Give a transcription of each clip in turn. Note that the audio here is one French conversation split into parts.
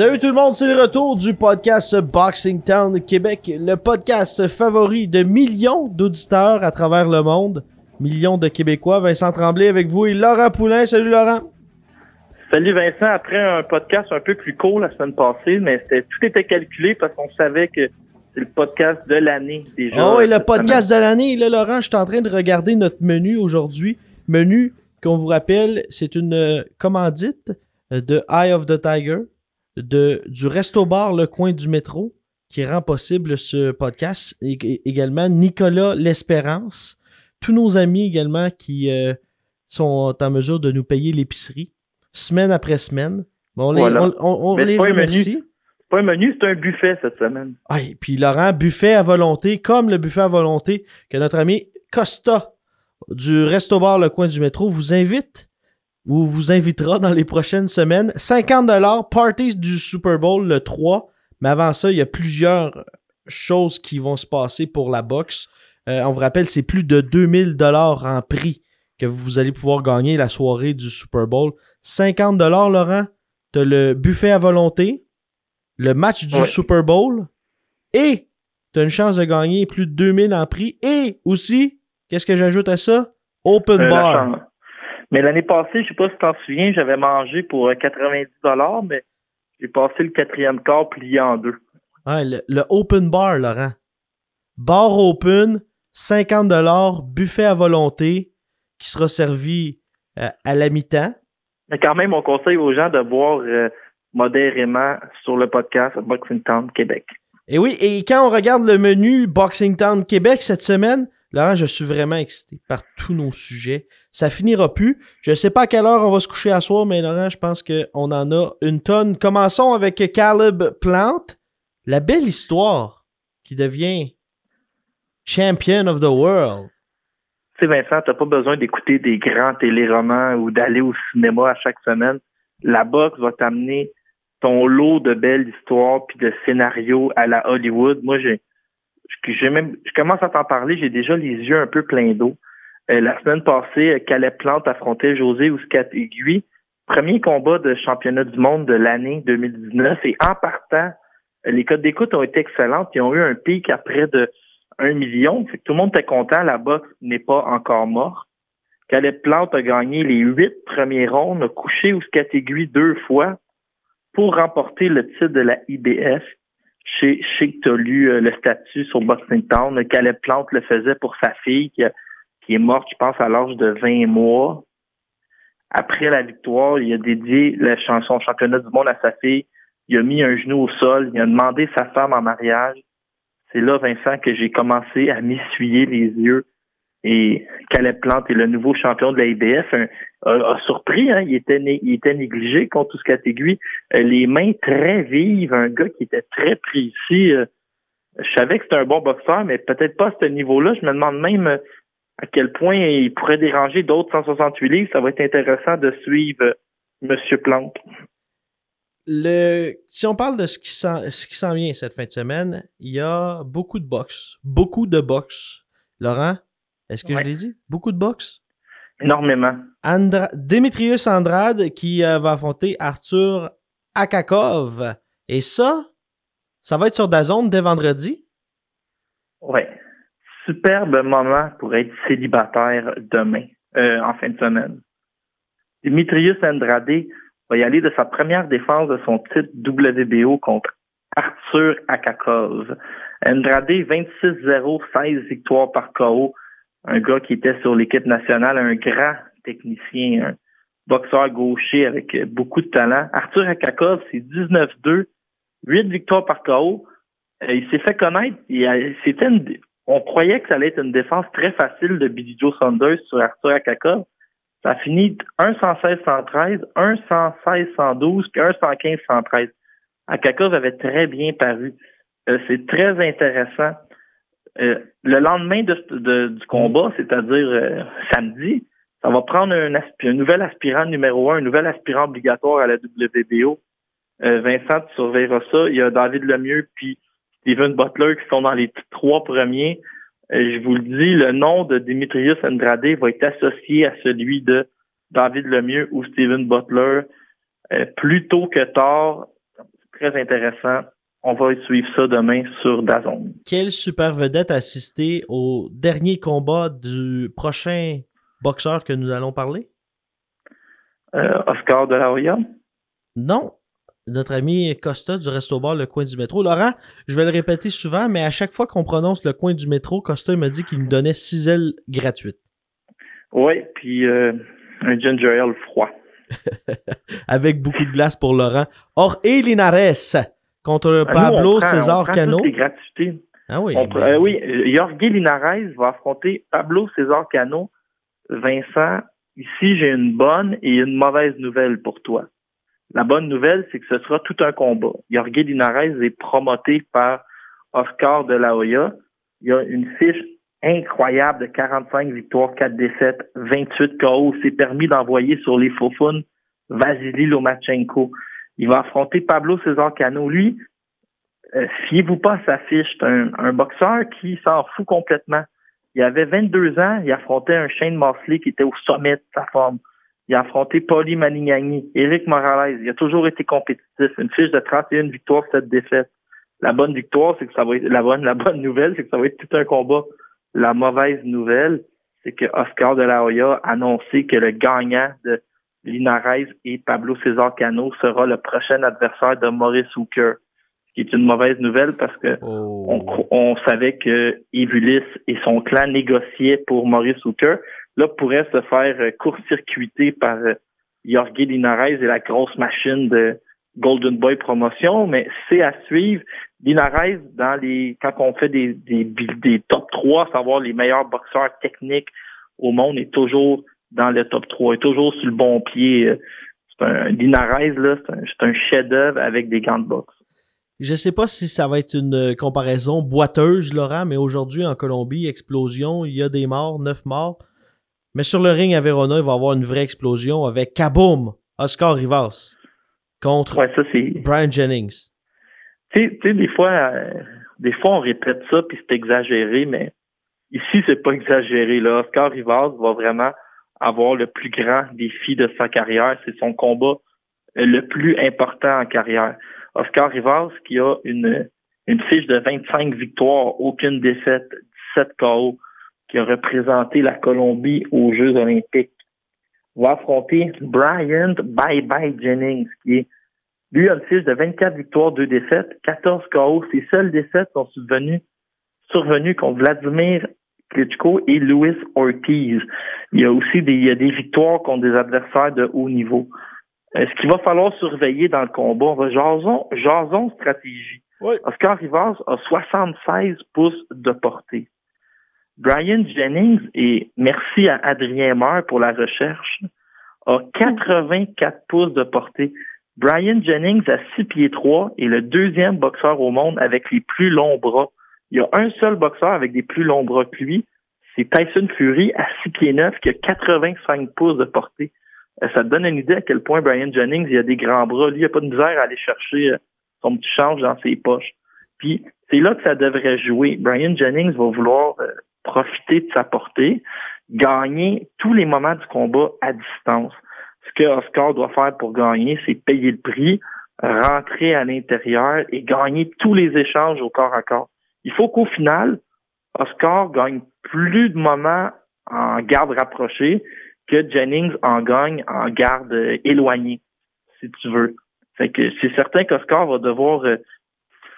Salut tout le monde, c'est le retour du podcast Boxing Town Québec, le podcast favori de millions d'auditeurs à travers le monde, millions de Québécois. Vincent Tremblay avec vous et Laurent Poulain. Salut Laurent. Salut Vincent, après un podcast un peu plus court la semaine passée, mais tout était calculé parce qu'on savait que c'est le podcast de l'année déjà. Oh, et le podcast de l'année, là Laurent, je suis en train de regarder notre menu aujourd'hui. Menu qu'on vous rappelle, c'est une commandite de Eye of the Tiger de, du Resto Bar Le Coin du Métro qui rend possible ce podcast. Et, et- également Nicolas L'Espérance. Tous nos amis également qui euh, sont en mesure de nous payer l'épicerie semaine après semaine. Bon, on les, Voilà. on- les menu. pas un menu, c'est un buffet cette semaine. Ah, et puis Laurent, buffet à volonté, comme le buffet à volonté que notre ami Costa du Resto Bar Le Coin du Métro vous invite ou vous invitera dans les prochaines semaines. 50 parties du Super Bowl le 3. Mais avant ça, il y a plusieurs choses qui vont se passer pour la boxe. Euh, on vous rappelle, c'est plus de 2000 dollars en prix que vous allez pouvoir gagner la soirée du Super Bowl. 50 dollars, Laurent. T'as le buffet à volonté, le match du Ouais. Super Bowl et t'as une chance de gagner plus de 2000 en prix et aussi, qu'est-ce que j'ajoute à ça? Open Euh, bar. Mais l'année passée, je sais pas si tu t'en souviens, j'avais mangé pour euh, 90 dollars, mais j'ai passé le quatrième quart plié en deux. Ouais, le, le open bar, Laurent. Bar open, 50 buffet à volonté qui sera servi euh, à la mi-temps. Mais quand même, on conseille aux gens de boire euh, modérément sur le podcast Boxing Town Québec. Et oui, et quand on regarde le menu Boxing Town Québec cette semaine, Laurent, je suis vraiment excité par tous nos sujets. Ça finira plus. Je sais pas à quelle heure on va se coucher à soir, mais Laurent, je pense qu'on en a une tonne. Commençons avec Caleb Plante. La belle histoire qui devient champion of the world. Tu sais, Vincent, t'as pas besoin d'écouter des grands téléromans ou d'aller au cinéma à chaque semaine. La boxe va t'amener ton lot de belles histoires puis de scénarios à la Hollywood. Moi, j'ai, je commence à t'en parler, j'ai déjà les yeux un peu pleins d'eau. Euh, la semaine passée, euh, Caleb Plante affrontait José Ouscat-Aiguille. Premier combat de championnat du monde de l'année 2019. Et en partant, euh, les codes d'écoute ont été excellentes. Ils ont eu un pic à près de 1 million. Que tout le monde était content. La boxe n'est pas encore morte. Caleb Plante a gagné les huit premiers ronds, a couché Ouscat-Aiguille deux fois pour remporter le titre de la IBF. Je sais, que tu as lu euh, le statut sur Boxing Town. Caleb Plante le faisait pour sa fille qui, qui est morte, je pense, à l'âge de 20 mois. Après la victoire, il a dédié la chan- son championnat du monde à sa fille. Il a mis un genou au sol. Il a demandé sa femme en mariage. C'est là, Vincent, que j'ai commencé à m'essuyer les yeux. Et Caleb Plante est le nouveau champion de la IBF. Un- a, a surpris, hein, il était négligé contre ce catégorie. Euh, les mains très vives, un gars qui était très précis. euh, je savais que c'était un bon boxeur, mais peut-être pas à ce niveau-là. Je me demande même euh, à quel point il pourrait déranger d'autres 168 livres. Ça va être intéressant de suivre Monsieur Plante. Le, si on parle de ce qui s'en vient cette fin de semaine, il y a beaucoup de boxe. Beaucoup de boxe. Laurent, est-ce que Ouais. je l'ai dit? Beaucoup de boxe? Énormément. Andra Demetrius Andrade qui euh, va affronter Arthur Akakov. Et ça, ça va être sur Dazone dès vendredi? Ouais. Superbe moment pour être célibataire demain, euh, en fin de semaine. Dimitrius Andrade va y aller de sa première défense de son titre WBO contre Arthur Akakov. Andrade, 26-0, 16 victoires par KO. Un gars qui était sur l'équipe nationale, un grand technicien, un boxeur gaucher avec beaucoup de talent. Arthur Akakov, c'est 19-2, Huit victoires par KO. Euh, il s'est fait connaître. C'était on croyait que ça allait être une défense très facile de Billy Joe Saunders sur Arthur Akaka. Ça a fini 1 116 113, 1 116 112, puis 1 115 113. Akaka avait très bien paru. Euh, c'est très intéressant. Euh, le lendemain de, du combat, c'est-à-dire euh, samedi, ça va prendre un, nouvel aspirant numéro un, un nouvel aspirant obligatoire à la WBO. Vincent, tu surveilleras ça. Il y a David Lemieux puis Steven Butler qui sont dans les trois premiers. je vous le dis, le nom de Dimitrius Andrade va être associé à celui de David Lemieux ou Steven Butler plus tôt que tard. Très intéressant. On va suivre ça demain sur Dazon. Quelle super vedette assisté au dernier combat du prochain boxeur que nous allons parler? Euh, Oscar de la Hoya? Non. Notre ami Costa du Resto Bar, le coin du métro. Laurent, je vais le répéter souvent, mais à chaque fois qu'on prononce le coin du métro, Costa m'a dit qu'il nous donnait six ailes gratuites. Oui, puis euh, un ginger ale froid. Avec beaucoup de glace pour Laurent. Or, Linares contre ah, Pablo César Cano. Ah oui. Ben euh, oui, Jorge Linares va affronter Pablo César Cano. Vincent, ici, j'ai une bonne et une mauvaise nouvelle pour toi. La bonne nouvelle, c'est que ce sera tout un combat. Jorge Linares est promoté par Oscar de la Hoya. Il y a une fiche incroyable de 45 victoires, 4 défaites, 28 KO. C'est permis d'envoyer sur les faux Vasily Lomachenko. Il va affronter Pablo César Cano. Lui, euh, fiez-vous pas à sa fiche. C'est un, boxeur qui s'en fout complètement. Il avait 22 ans, il affrontait un Shane Mosley qui était au sommet de sa forme. Il a affronté Paulie Manignani, Eric Morales. Il a toujours été compétitif. Une fiche de 31 victoires, 7 défaites. La bonne victoire, c'est que ça va être la bonne, la bonne nouvelle, c'est que ça va être tout un combat. La mauvaise nouvelle, c'est que Oscar de la Hoya a annoncé que le gagnant de Linares et Pablo César Cano sera le prochain adversaire de Maurice Hooker. Ce qui est une mauvaise nouvelle parce que oh. on, savait que Evulis et son clan négociaient pour Maurice Hooker. Là, pourrait se faire court-circuiter par euh, Jorge Linares et la grosse machine de Golden Boy Promotion, mais c'est à suivre. Linares, dans les quand on fait des, des, des top 3, savoir les meilleurs boxeurs techniques au monde, est toujours dans le top 3, est toujours sur le bon pied. C'est un Linares, là, c'est un, chef-d'œuvre avec des gants de boxe. Je sais pas si ça va être une comparaison boiteuse, Laurent, mais aujourd'hui en Colombie, explosion, il y a des morts, neuf morts. Mais sur le ring à Verona, il va y avoir une vraie explosion avec Kaboom, Oscar Rivas contre Brian Jennings. Tu sais, des fois, euh, des fois on répète ça puis c'est exagéré, mais ici c'est pas exagéré. Là, Oscar Rivas va vraiment avoir le plus grand défi de sa carrière. C'est son combat le plus important en carrière. Oscar Rivas, qui a une, une fiche de 25 victoires, aucune défaite, 17 KO, qui a représenté la Colombie aux Jeux olympiques, va affronter Bryant Bye Bye Jennings, qui est lui a une fiche de 24 victoires, 2 défaites, 14 KO. Ses seules défaites sont survenues, survenues contre Vladimir Klitschko et Luis Ortiz. Il y a aussi des, il y a des victoires contre des adversaires de haut niveau. est ce qu'il va falloir surveiller dans le combat, on va jason, jason stratégie. Oscar Rivas a 76 pouces de portée. Brian Jennings, et merci à Adrien Maher pour la recherche, a 84 pouces de portée. Brian Jennings a 6 pieds 3 et le deuxième boxeur au monde avec les plus longs bras. Il y a un seul boxeur avec des plus longs bras que lui. C'est Tyson Fury à 6 pieds 9 qui a 85 pouces de portée. Euh, ça te donne une idée à quel point Brian Jennings il a des grands bras. Lui, il n'a pas de misère à aller chercher euh, son petit change dans ses poches. Puis c'est là que ça devrait jouer. Brian Jennings va vouloir euh, profiter de sa portée, gagner tous les moments du combat à distance. Ce que Oscar doit faire pour gagner, c'est payer le prix, rentrer à l'intérieur et gagner tous les échanges au corps à corps. Il faut qu'au final, Oscar gagne plus de moments en garde rapprochée que Jennings en gagne en garde éloignée, si tu veux. Fait que c'est certain qu'Oscar va devoir euh,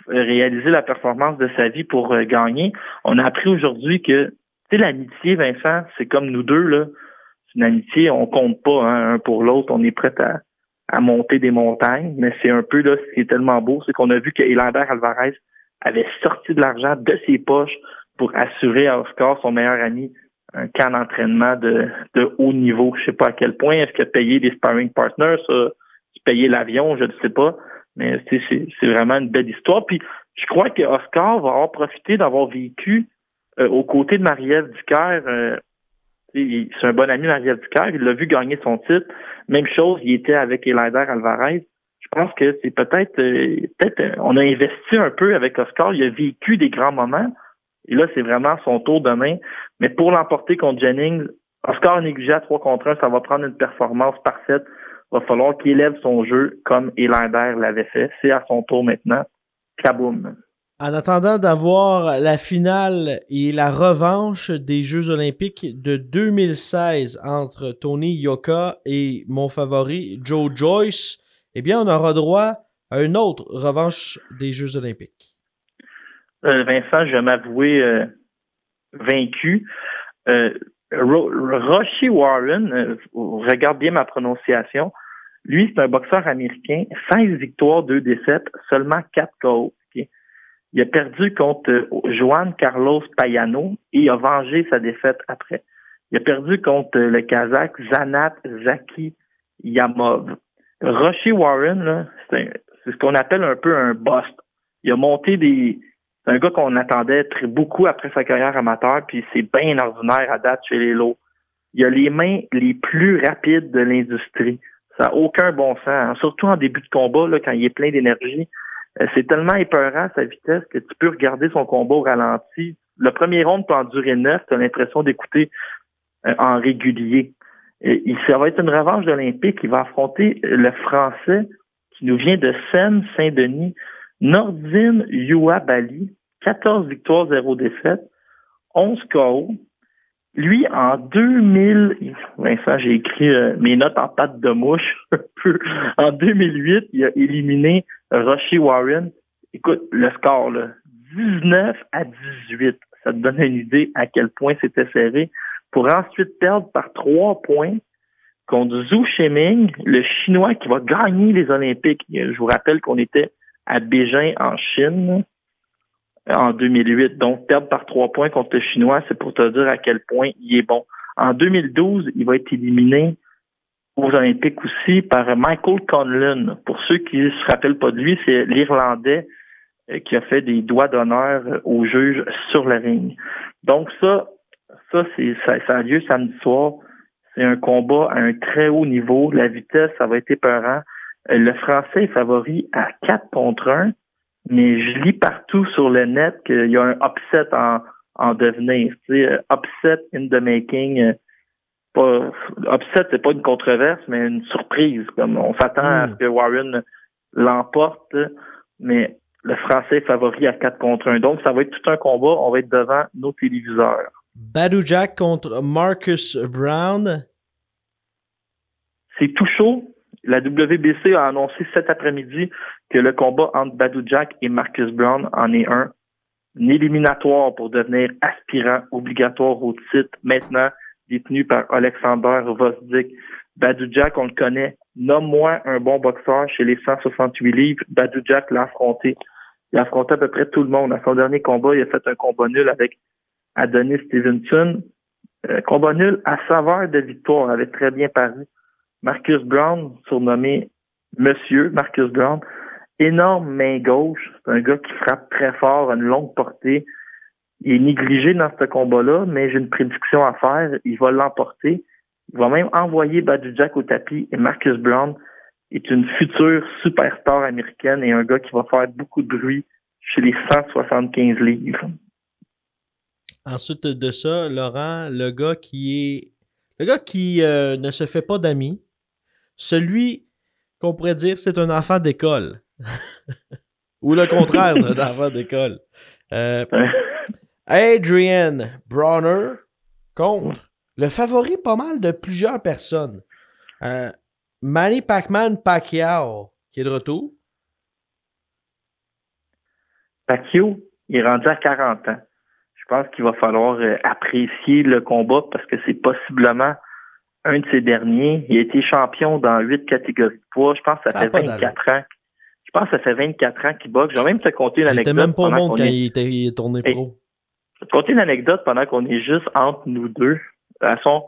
réaliser la performance de sa vie pour euh, gagner. On a appris aujourd'hui que, tu sais, l'amitié, Vincent, c'est comme nous deux, là. C'est une amitié, on compte pas hein, un pour l'autre, on est prêt à, à monter des montagnes, mais c'est un peu là, ce qui est tellement beau, c'est qu'on a vu que Alvarez avait sorti de l'argent de ses poches pour assurer à Oscar, son meilleur ami, un camp d'entraînement de, de haut niveau. Je sais pas à quel point. Est-ce a payé des sparring partners, ça, payer l'avion, je ne sais pas. Mais c'est vraiment une belle histoire. Puis je crois que Oscar va avoir profité d'avoir vécu euh, aux côtés de Marie-Ève Ducaire. Euh, c'est un bon ami Marie-Ève Ducaire. Il l'a vu gagner son titre. Même chose, il était avec Elander Alvarez. Je pense que c'est peut-être euh, peut-être on a investi un peu avec Oscar. Il a vécu des grands moments. Et là, c'est vraiment son tour demain. Mais pour l'emporter contre Jennings, Oscar négligé à 3 contre 1, ça va prendre une performance parfaite. Il va falloir qu'il élève son jeu comme Elander l'avait fait. C'est à son tour maintenant. Kaboum. En attendant d'avoir la finale et la revanche des Jeux olympiques de 2016 entre Tony Yoka et mon favori Joe Joyce, eh bien, on aura droit à une autre revanche des Jeux olympiques. Euh, Vincent, je vais m'avouer euh, vaincu. Euh, Roshi Warren, regarde bien ma prononciation, lui, c'est un boxeur américain, 16 victoires, 2 défaites, seulement 4 KO. Il a perdu contre Juan Carlos Payano et a vengé sa défaite après. Il a perdu contre le Kazakh Zanat Zaki Yamov. Roshi Warren, c'est ce qu'on appelle un peu un bust. Il a monté des, c'est un gars qu'on attendait très beaucoup après sa carrière amateur, puis c'est bien ordinaire à date chez les lots. Il a les mains les plus rapides de l'industrie. Ça n'a aucun bon sens, hein. surtout en début de combat, là, quand il est plein d'énergie. Euh, c'est tellement épeurant sa vitesse que tu peux regarder son combat au ralenti. Le premier round peut en durer neuf, tu as l'impression d'écouter euh, en régulier. Et, ça va être une revanche olympique. Il va affronter le Français qui nous vient de Seine-Saint-Denis. Nordine Bali, 14 victoires, 0 défaites, 11 KO. Lui, en 2000, Vincent, j'ai écrit euh, mes notes en patte de mouche En 2008, il a éliminé Roshi Warren. Écoute, le score, là, 19 à 18. Ça te donne une idée à quel point c'était serré. Pour ensuite perdre par trois points contre Zhu Shiming, le Chinois qui va gagner les Olympiques. Je vous rappelle qu'on était à Beijing en Chine en 2008. Donc, perdre par trois points contre le Chinois, c'est pour te dire à quel point il est bon. En 2012, il va être éliminé aux Olympiques aussi par Michael Conlon. Pour ceux qui ne se rappellent pas de lui, c'est l'Irlandais euh, qui a fait des doigts d'honneur aux juges sur la ring. Donc ça, ça, c'est ça, ça a lieu samedi soir. C'est un combat à un très haut niveau. La vitesse, ça va être épeurant. Euh, le français est favori à 4 contre 1, mais je lis partout sur le net qu'il y a un upset en, en devenir. Tu sais, euh, upset in the making. Euh, pas, upset, c'est pas une controverse, mais une surprise. Comme on s'attend à ce hmm. que Warren l'emporte, mais le français est favori à 4 contre 1. Donc, ça va être tout un combat. On va être devant nos téléviseurs. Badou Jack contre Marcus Brown. C'est tout chaud. La WBC a annoncé cet après-midi que le combat entre Badou Jack et Marcus Brown en est un, éliminatoire pour devenir aspirant obligatoire au titre, maintenant détenu par Alexander Vosdik. Badou Jack, on le connaît. Nomme-moi un bon boxeur chez les 168 livres. Badou Jack l'a affronté. Il a affronté à peu près tout le monde. À son dernier combat, il a fait un combat nul avec Adonis Stevenson. Euh, combat nul à saveur de victoire, avait très bien paru. Marcus Brown, surnommé Monsieur Marcus Brown, énorme main gauche. C'est un gars qui frappe très fort, une longue portée. Il est négligé dans ce combat-là, mais j'ai une prédiction à faire. Il va l'emporter. Il va même envoyer Badou Jack au tapis et Marcus Brown est une future superstar américaine et un gars qui va faire beaucoup de bruit chez les 175 livres. Ensuite de ça, Laurent, le gars qui est. Le gars qui euh, ne se fait pas d'amis, celui qu'on pourrait dire c'est un enfant d'école. Ou le contraire d'un enfant d'école. Euh, Adrian Bronner contre le favori pas mal de plusieurs personnes. Euh, Manny Pacman Pacquiao, qui est de retour. Pacquiao, il est rendu à 40 ans. Je pense qu'il va falloir euh, apprécier le combat parce que c'est possiblement un de ces derniers. Il a été champion dans huit catégories de poids. Je pense que ça, fait pas 24 ans. Je pense que ça fait 24 ans qu'il boxe. J'ai même te était l'anecdote. même pas au monde quand est- il, était, il est tourné pro. Je vais te conter une anecdote pendant qu'on est juste entre nous deux. À son,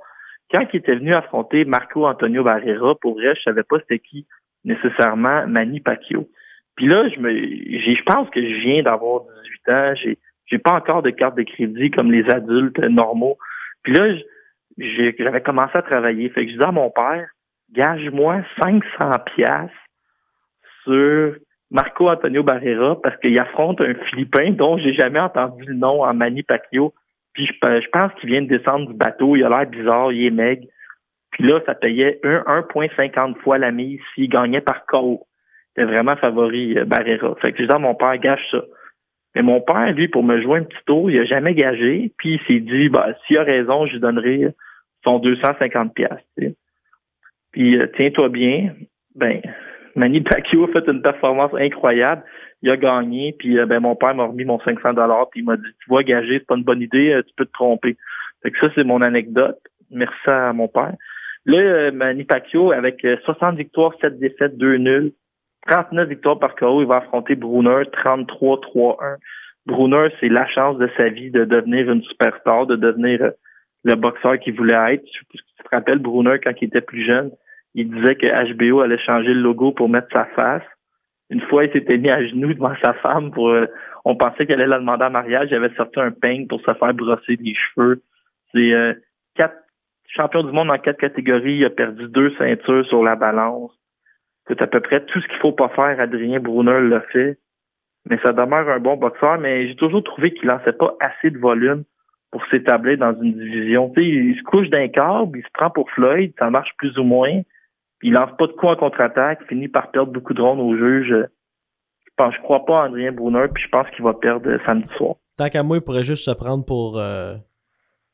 quand il était venu affronter Marco Antonio Barrera, pour vrai, je savais pas c'était qui nécessairement Manny Pacquiao. Puis là, je me, je pense que je viens d'avoir 18 ans. J'ai, j'ai pas encore de carte de crédit comme les adultes normaux. Puis là, j'avais commencé à travailler. Fait que je disais à mon père, gage-moi 500 piastres sur Marco Antonio Barrera parce qu'il affronte un Philippin dont j'ai jamais entendu le nom en Manny Pacquiao. Puis je, je pense qu'il vient de descendre du bateau. Il a l'air bizarre, il est maigre. Puis là, ça payait un- 1,50 fois la mise s'il gagnait par KO. C'était vraiment favori euh, Barrera. Fait que je disais à mon père, gage ça. Mais mon père, lui, pour me jouer un petit tour, il a jamais gagé. Puis il s'est dit, bah, s'il a raison, je lui donnerai son 250 pièces. Puis euh, tiens-toi bien, ben Manny Pacquiao a fait une performance incroyable. Il a gagné, puis euh, ben mon père m'a remis mon 500 dollars, puis il m'a dit tu vois gager, c'est pas une bonne idée, euh, tu peux te tromper. Fait que ça c'est mon anecdote. Merci à mon père. Là, Manny Pacquiao avec euh, 60 victoires, 7 défaites, 2 nuls, 39 victoires par KO, il va affronter Brunner 33-3-1. Brunner, c'est la chance de sa vie de devenir une superstar, de devenir euh, le boxeur qu'il voulait être. Tu te rappelles Brunner quand il était plus jeune, il disait que HBO allait changer le logo pour mettre sa face. Une fois, il s'était mis à genoux devant sa femme pour. euh, on pensait qu'elle allait la demander en mariage. Il avait sorti un peigne pour se faire brosser les cheveux. C'est euh, quatre champions du monde dans quatre catégories. Il a perdu deux ceintures sur la balance. C'est à peu près tout ce qu'il faut pas faire. Adrien Brunner l'a fait. Mais ça demeure un bon boxeur. Mais j'ai toujours trouvé qu'il lançait pas assez de volume pour s'établir dans une division. Tu sais, il se couche d'un câble, il se prend pour Floyd, ça marche plus ou moins. Il lance pas de coups en contre-attaque, finit par perdre beaucoup de rondes au juge. Je pense, je crois pas à Adrien Brunner, puis je pense qu'il va perdre euh, samedi soir. Tant qu'à moi, il pourrait juste se prendre pour, euh,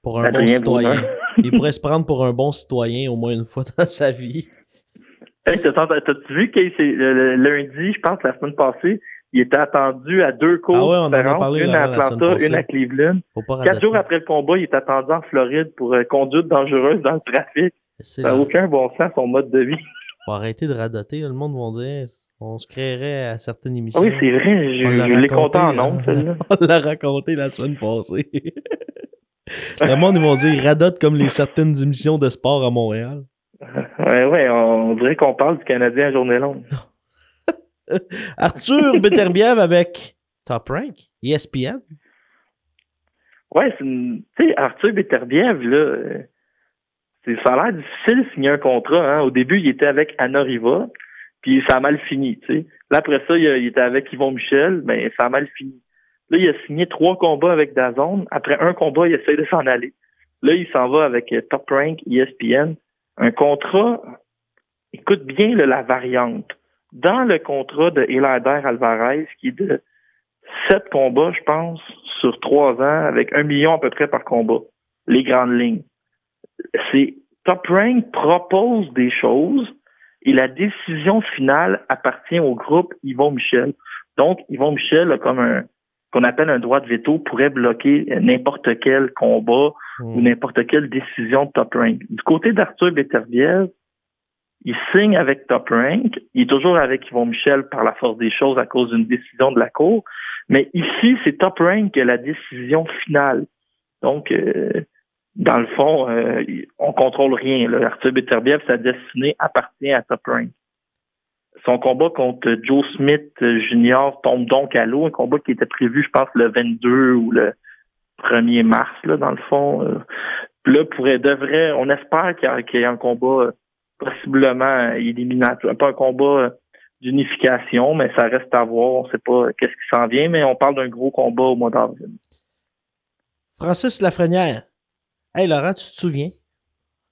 pour un bon citoyen. Il pourrait se prendre pour un bon citoyen au moins une fois dans sa vie. Hey, t'as- t'as- T'as-tu vu que lundi, je pense, la semaine passée, il était attendu à deux courses Ah ouais, on en a parlé, une Laurent, à Atlanta, une à Cleveland. Quatre jours après le combat, il est attendu en Floride pour euh, conduite dangereuse dans le trafic. Ça n'a aucun bon sens, son mode de vie. Faut arrêter de radoter. Le monde va dire on se créerait à certaines émissions. Oui, c'est vrai, je, l'ai compté en hein. nombre, celle-là. On l'a raconté la semaine passée. Le monde, ils vont dire radote comme les certaines émissions de sport à Montréal. Ouais, ouais, on dirait qu'on parle du Canadien à journée longue. Arthur Beterbiev avec Top Rank, ESPN. Ouais. Tu sais, Arthur Beterbiev, là, euh, ça a l'air difficile de signer un contrat. Hein. Au début, il était avec Anna Riva, puis ça a mal fini. Là, après ça, il, était avec Yvon Michel, ben ça a mal fini. Là, il a signé trois combats avec Dazone. Après un combat, il essaie de s'en aller. Là, il s'en va avec euh, Top Rank, ESPN. Un contrat, écoute bien là, la variante. Dans le contrat de Elader Alvarez, qui est de sept combats, je pense, sur trois ans, avec un million à peu près par combat. Les grandes lignes. C'est Top Rank propose des choses et la décision finale appartient au groupe Yvon Michel. Donc, Yvon Michel a comme un qu'on appelle un droit de veto pourrait bloquer n'importe quel combat Hmm. ou n'importe quelle décision de Top Rank. Du côté d'Arthur Beterbiev, il signe avec Top Rank. Il est toujours avec Yvon Michel par la force des choses à cause d'une décision de la Cour. Mais ici, c'est Top Rank qui a la décision finale. Donc, euh, dans le fond, euh, on contrôle rien. Là. Arthur Beterbiev, sa destinée appartient à Top Rank. Son combat contre Joe Smith Jr. tombe donc à l'eau, un combat qui était prévu, je pense, le 22 ou le 1er mars, là, dans le fond. Euh, là, pourrait, devrait, on espère qu'il y, y ait un combat euh, possiblement éliminatoire, pas un combat euh, d'unification, mais ça reste à voir. On ne sait pas qu'est-ce qui s'en vient, mais on parle d'un gros combat au mois d'avril. Francis Lafrenière. Hey Laurent, tu te souviens?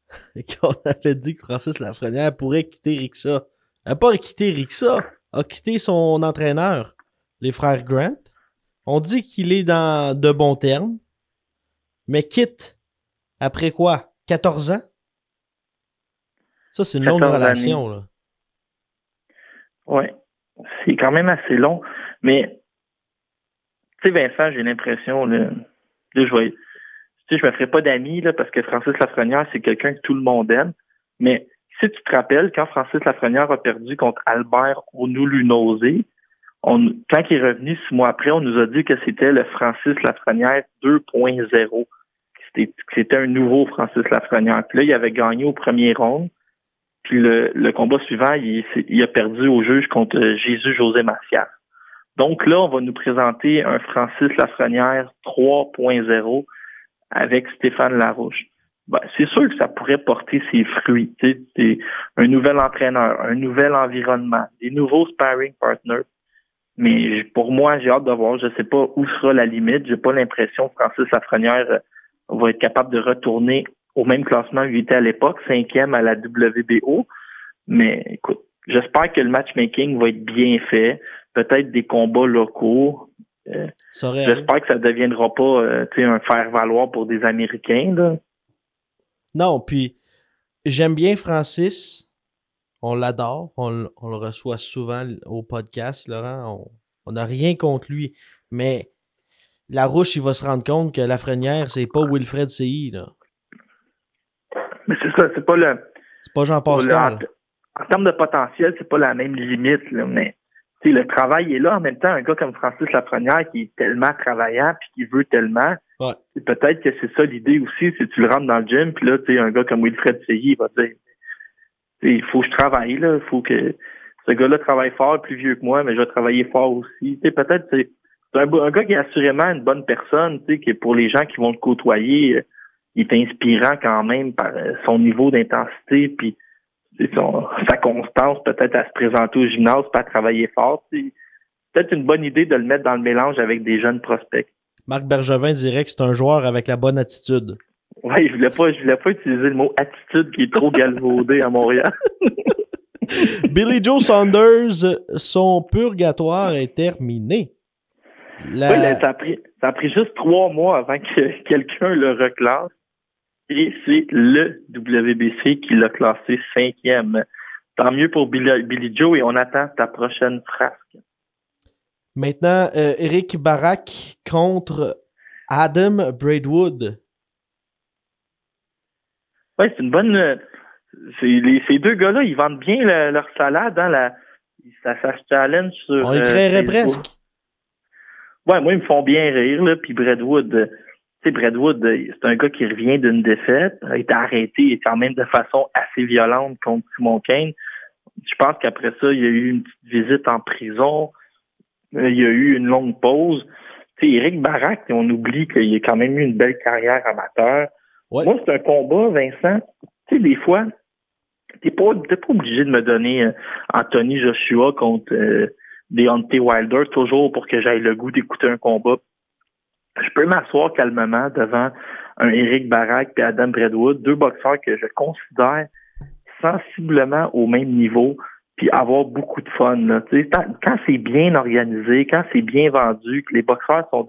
Qu'on avait dit que Francis Lafrenière pourrait quitter Rixa. Elle n'a pas quitté Rixa, a quitté son entraîneur, les frères Grant. On dit qu'il est dans de bons termes, mais quitte après quoi? 14 ans? Ça, c'est une longue 14 relation. Là. Oui, c'est quand même assez long. Mais, tu sais, Vincent, j'ai l'impression, là, là, je vais, tu sais, je me ferai pas d'amis, là, parce que Francis Lafrenière, c'est quelqu'un que tout le monde aime. Mais si tu te rappelles, quand Francis Lafrenière a perdu contre Albert Onoulunosé, on, quand il est revenu six mois après, on nous a dit que c'était le Francis Lafrenière 2.0. C'était, un nouveau Francis Lafrenière. Puis là, il avait gagné au premier round. Puis le, le combat suivant, il, il, a perdu au juge contre Jésus José Macias. Donc là, on va nous présenter un Francis Lafrenière 3.0 avec Stéphane Larouche. Ben, c'est sûr que ça pourrait porter ses fruits. C'est un nouvel entraîneur, un nouvel environnement, des nouveaux sparring partners. Mais pour moi, j'ai hâte de voir. Je sais pas où sera la limite. J'ai pas l'impression que Francis Lafrenière euh, va être capable de retourner au même classement où il était à l'époque, cinquième à la WBO. Mais écoute, j'espère que le matchmaking va être bien fait. Peut-être des combats locaux. Euh, j'espère que ça ne deviendra pas euh, un faire-valoir pour des Américains. Là. Non, puis j'aime bien Francis. On l'adore. On, le reçoit souvent au podcast, Laurent. On n'a rien contre lui. Mais la rouche, il va se rendre compte que la Frenière, c'est pas Wilfred CI. Là. Mais c'est ça, c'est pas le. C'est pas Jean-Pascal. En, termes de potentiel, c'est pas la même limite, là, mais le travail est là. En même temps, un gars comme Francis Lafrenière qui est tellement travaillant puis qui veut tellement, peut-être que c'est ça l'idée aussi, c'est tu le rentres dans le gym, puis là, tu un gars comme Wilfred Seilly, il va dire il faut que je travaille, là, il faut que ce gars-là travaille fort, plus vieux que moi, mais je vais travailler fort aussi. Tu peut-être c'est un, gars qui est assurément une bonne personne, tu sais, pour les gens qui vont le côtoyer, il est inspirant quand même par euh, son niveau d'intensité, puis sa constance peut-être à se présenter au gymnase, pas à travailler fort. C'est peut-être une bonne idée de le mettre dans le mélange avec des jeunes prospects. Marc Bergevin dirait que c'est un joueur avec la bonne attitude. Oui, je voulais pas, je voulais pas utiliser le mot attitude qui est trop galvaudé à Montréal. Billy Joe Saunders, son purgatoire est terminé. Oui, ça a, pris, ça a pris juste trois mois avant que quelqu'un le reclasse. Et c'est le WBC qui l'a classé cinquième. Tant mieux pour Billy, Joe et on attend ta prochaine frasque. Maintenant, euh, Eric Barak contre Adam Braidwood. Oui, c'est une bonne. Euh, ces deux gars-là, ils vendent bien leur salade. Hein, la, ça, ça se challenge sur. On écrirait euh, presque. Ouais, moi, ils me font bien rire. Là, puis Braidwood, tu sais, Bradwood, euh, c'est un gars qui revient d'une défaite, a été arrêté et quand même de façon assez violente contre Simon Kane. Je pense qu'après ça, il y a eu une petite visite en prison. Euh, il y a eu une longue pause. Tu sais, Eric Barak, on oublie qu'il a quand même eu une belle carrière amateur. Moi, c'est un combat, Vincent. Tu sais, des fois, t'es pas, pas obligé de me donner euh, Anthony Joshua contre euh, Deontay Wilder toujours pour que j'aille le goût d'écouter un combat je peux m'asseoir calmement devant un Eric Barak et Adam Bradwood, deux boxeurs que je considère sensiblement au même niveau, puis avoir beaucoup de fun. Quand c'est bien organisé, quand c'est bien vendu, que les boxeurs sont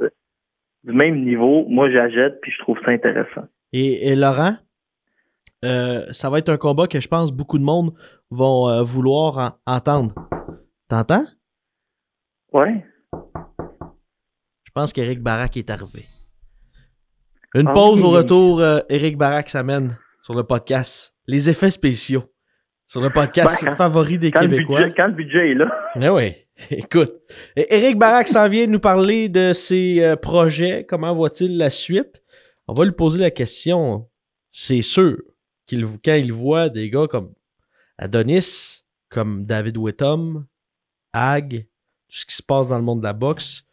du même niveau, moi j'achète puis je trouve ça intéressant. Et, Laurent, euh, ça va être un combat que je pense beaucoup de monde vont euh, vouloir entendre. T'entends? Ouais. Je pense qu'Éric Barak est arrivé. Une ah pause au retour, euh, Éric Barak s'amène sur le podcast. Les effets spéciaux. Sur le podcast ben, favori des Québécois. quand le budget est là. Mais eh oui, écoute. Éric Barak s'en vient nous parler de ses euh, projets. Comment voit-il la suite? On va lui poser la question. C'est sûr qu'il quand il voit des gars comme Adonis, comme David Whittom, Ag, tout ce qui se passe dans le monde de la boxe,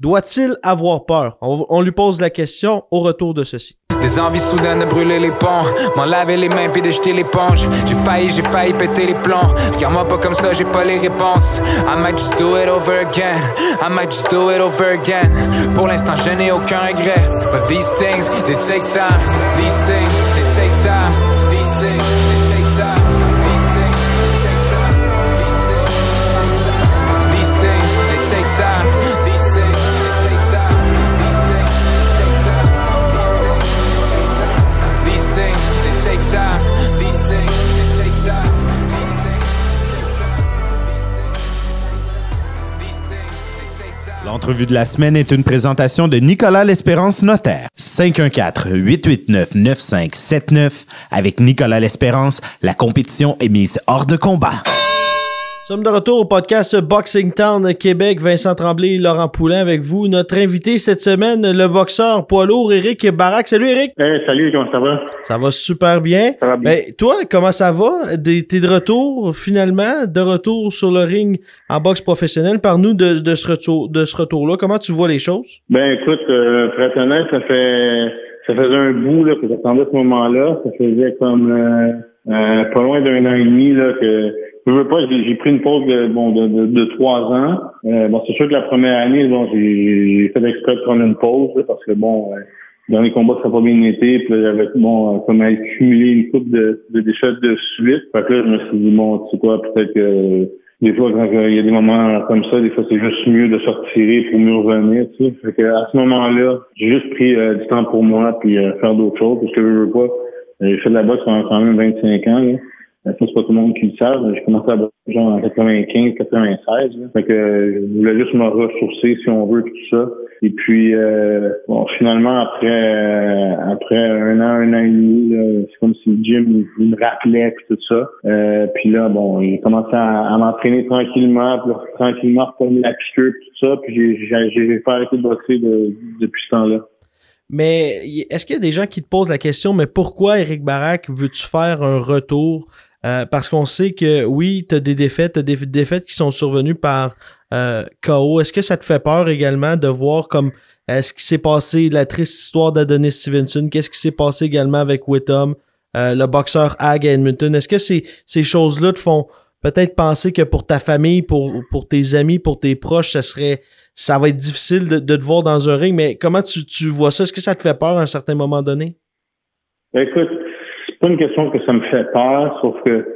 doit-il avoir peur? On, lui pose la question au retour de ceci. Des envies soudaines de brûler les ponts, m'en laver les mains puis de jeter l'éponge. J'ai failli, j'ai failli péter les plombs. Regarde-moi pas comme ça, j'ai pas les réponses. I might just do it over again. I might just do it over again. Pour l'instant, je n'ai aucun regret. But these things, they take time. These things, L'entrevue de la semaine est une présentation de Nicolas L'Espérance Notaire. 514-889-9579. Avec Nicolas L'Espérance, la compétition est mise hors de combat. Nous sommes de retour au podcast Boxing Town Québec. Vincent Tremblay et Laurent Poulain avec vous. Notre invité cette semaine, le boxeur poids lourd Eric Barak. Salut Eric. Hey, salut, comment ça va? Ça va super bien. Ça va bien. Ben, toi, comment ça va? T'es de retour finalement, de retour sur le ring en boxe professionnelle. Par-nous de, de ce retour, de ce retour-là. Comment tu vois les choses? Ben écoute, euh, pour être honnête, ça fait ça faisait un bout là, que j'attendais ce moment-là. Ça faisait comme euh, euh, pas loin d'un an et demi là, que je veux pas, j'ai pris une pause de bon de, de, de trois ans. Euh, bon, c'est sûr que la première année, bon, j'ai fait exprès de prendre une pause parce que bon, euh, dans les combats, ça n'a pas bien été. Puis j'avais bon, euh, comme accumulé une coupe de, de défaites de suite. Fait que là, je me suis dit, bon, tu sais quoi, peut-être que des fois, quand il y a des moments comme ça, des fois, c'est juste mieux de se retirer pour mieux revenir, tu sais. Fait que, à ce moment-là, j'ai juste pris euh, du temps pour moi puis euh, faire d'autres choses parce que je veux pas. euh, J'ai fait de la boxe pendant quand même 25 ans, là. Euh, Ça, c'est pas tout le monde qui le savent. J'ai commencé à boxer genre en 95, 96. Là. Fait que euh, je voulais juste me ressourcer, si on veut, tout ça. Et puis, euh, bon, finalement, après euh, après un an, un an et demi, c'est comme si il me rappelait puis tout ça. Euh, puis là, bon, j'ai commencé à, m'entraîner tranquillement, puis tranquillement reprendre la piqûre tout ça. Puis j'ai j'ai pas arrêté de boxer de- depuis ce temps-là. Mais est-ce qu'il y a des gens qui te posent la question, mais pourquoi Eric Barak veux-tu faire un retour? Euh, parce qu'on sait que oui, tu as des défaites, t'as des défaites qui sont survenues par euh, KO. Est-ce que ça te fait peur également de voir comme euh, ce qui s'est passé, la triste histoire d'Adonis Stevenson, qu'est-ce qui s'est passé également avec Whittam, euh, le boxeur Hag à Edmonton? Est-ce que ces, ces choses-là te font peut-être penser que pour ta famille, pour, pour tes amis, pour tes proches, ça serait ça va être difficile de, de te voir dans un ring, mais comment tu, tu vois ça? Est-ce que ça te fait peur à un certain moment donné? Ben, écoute, c'est pas une question que ça me fait peur, sauf que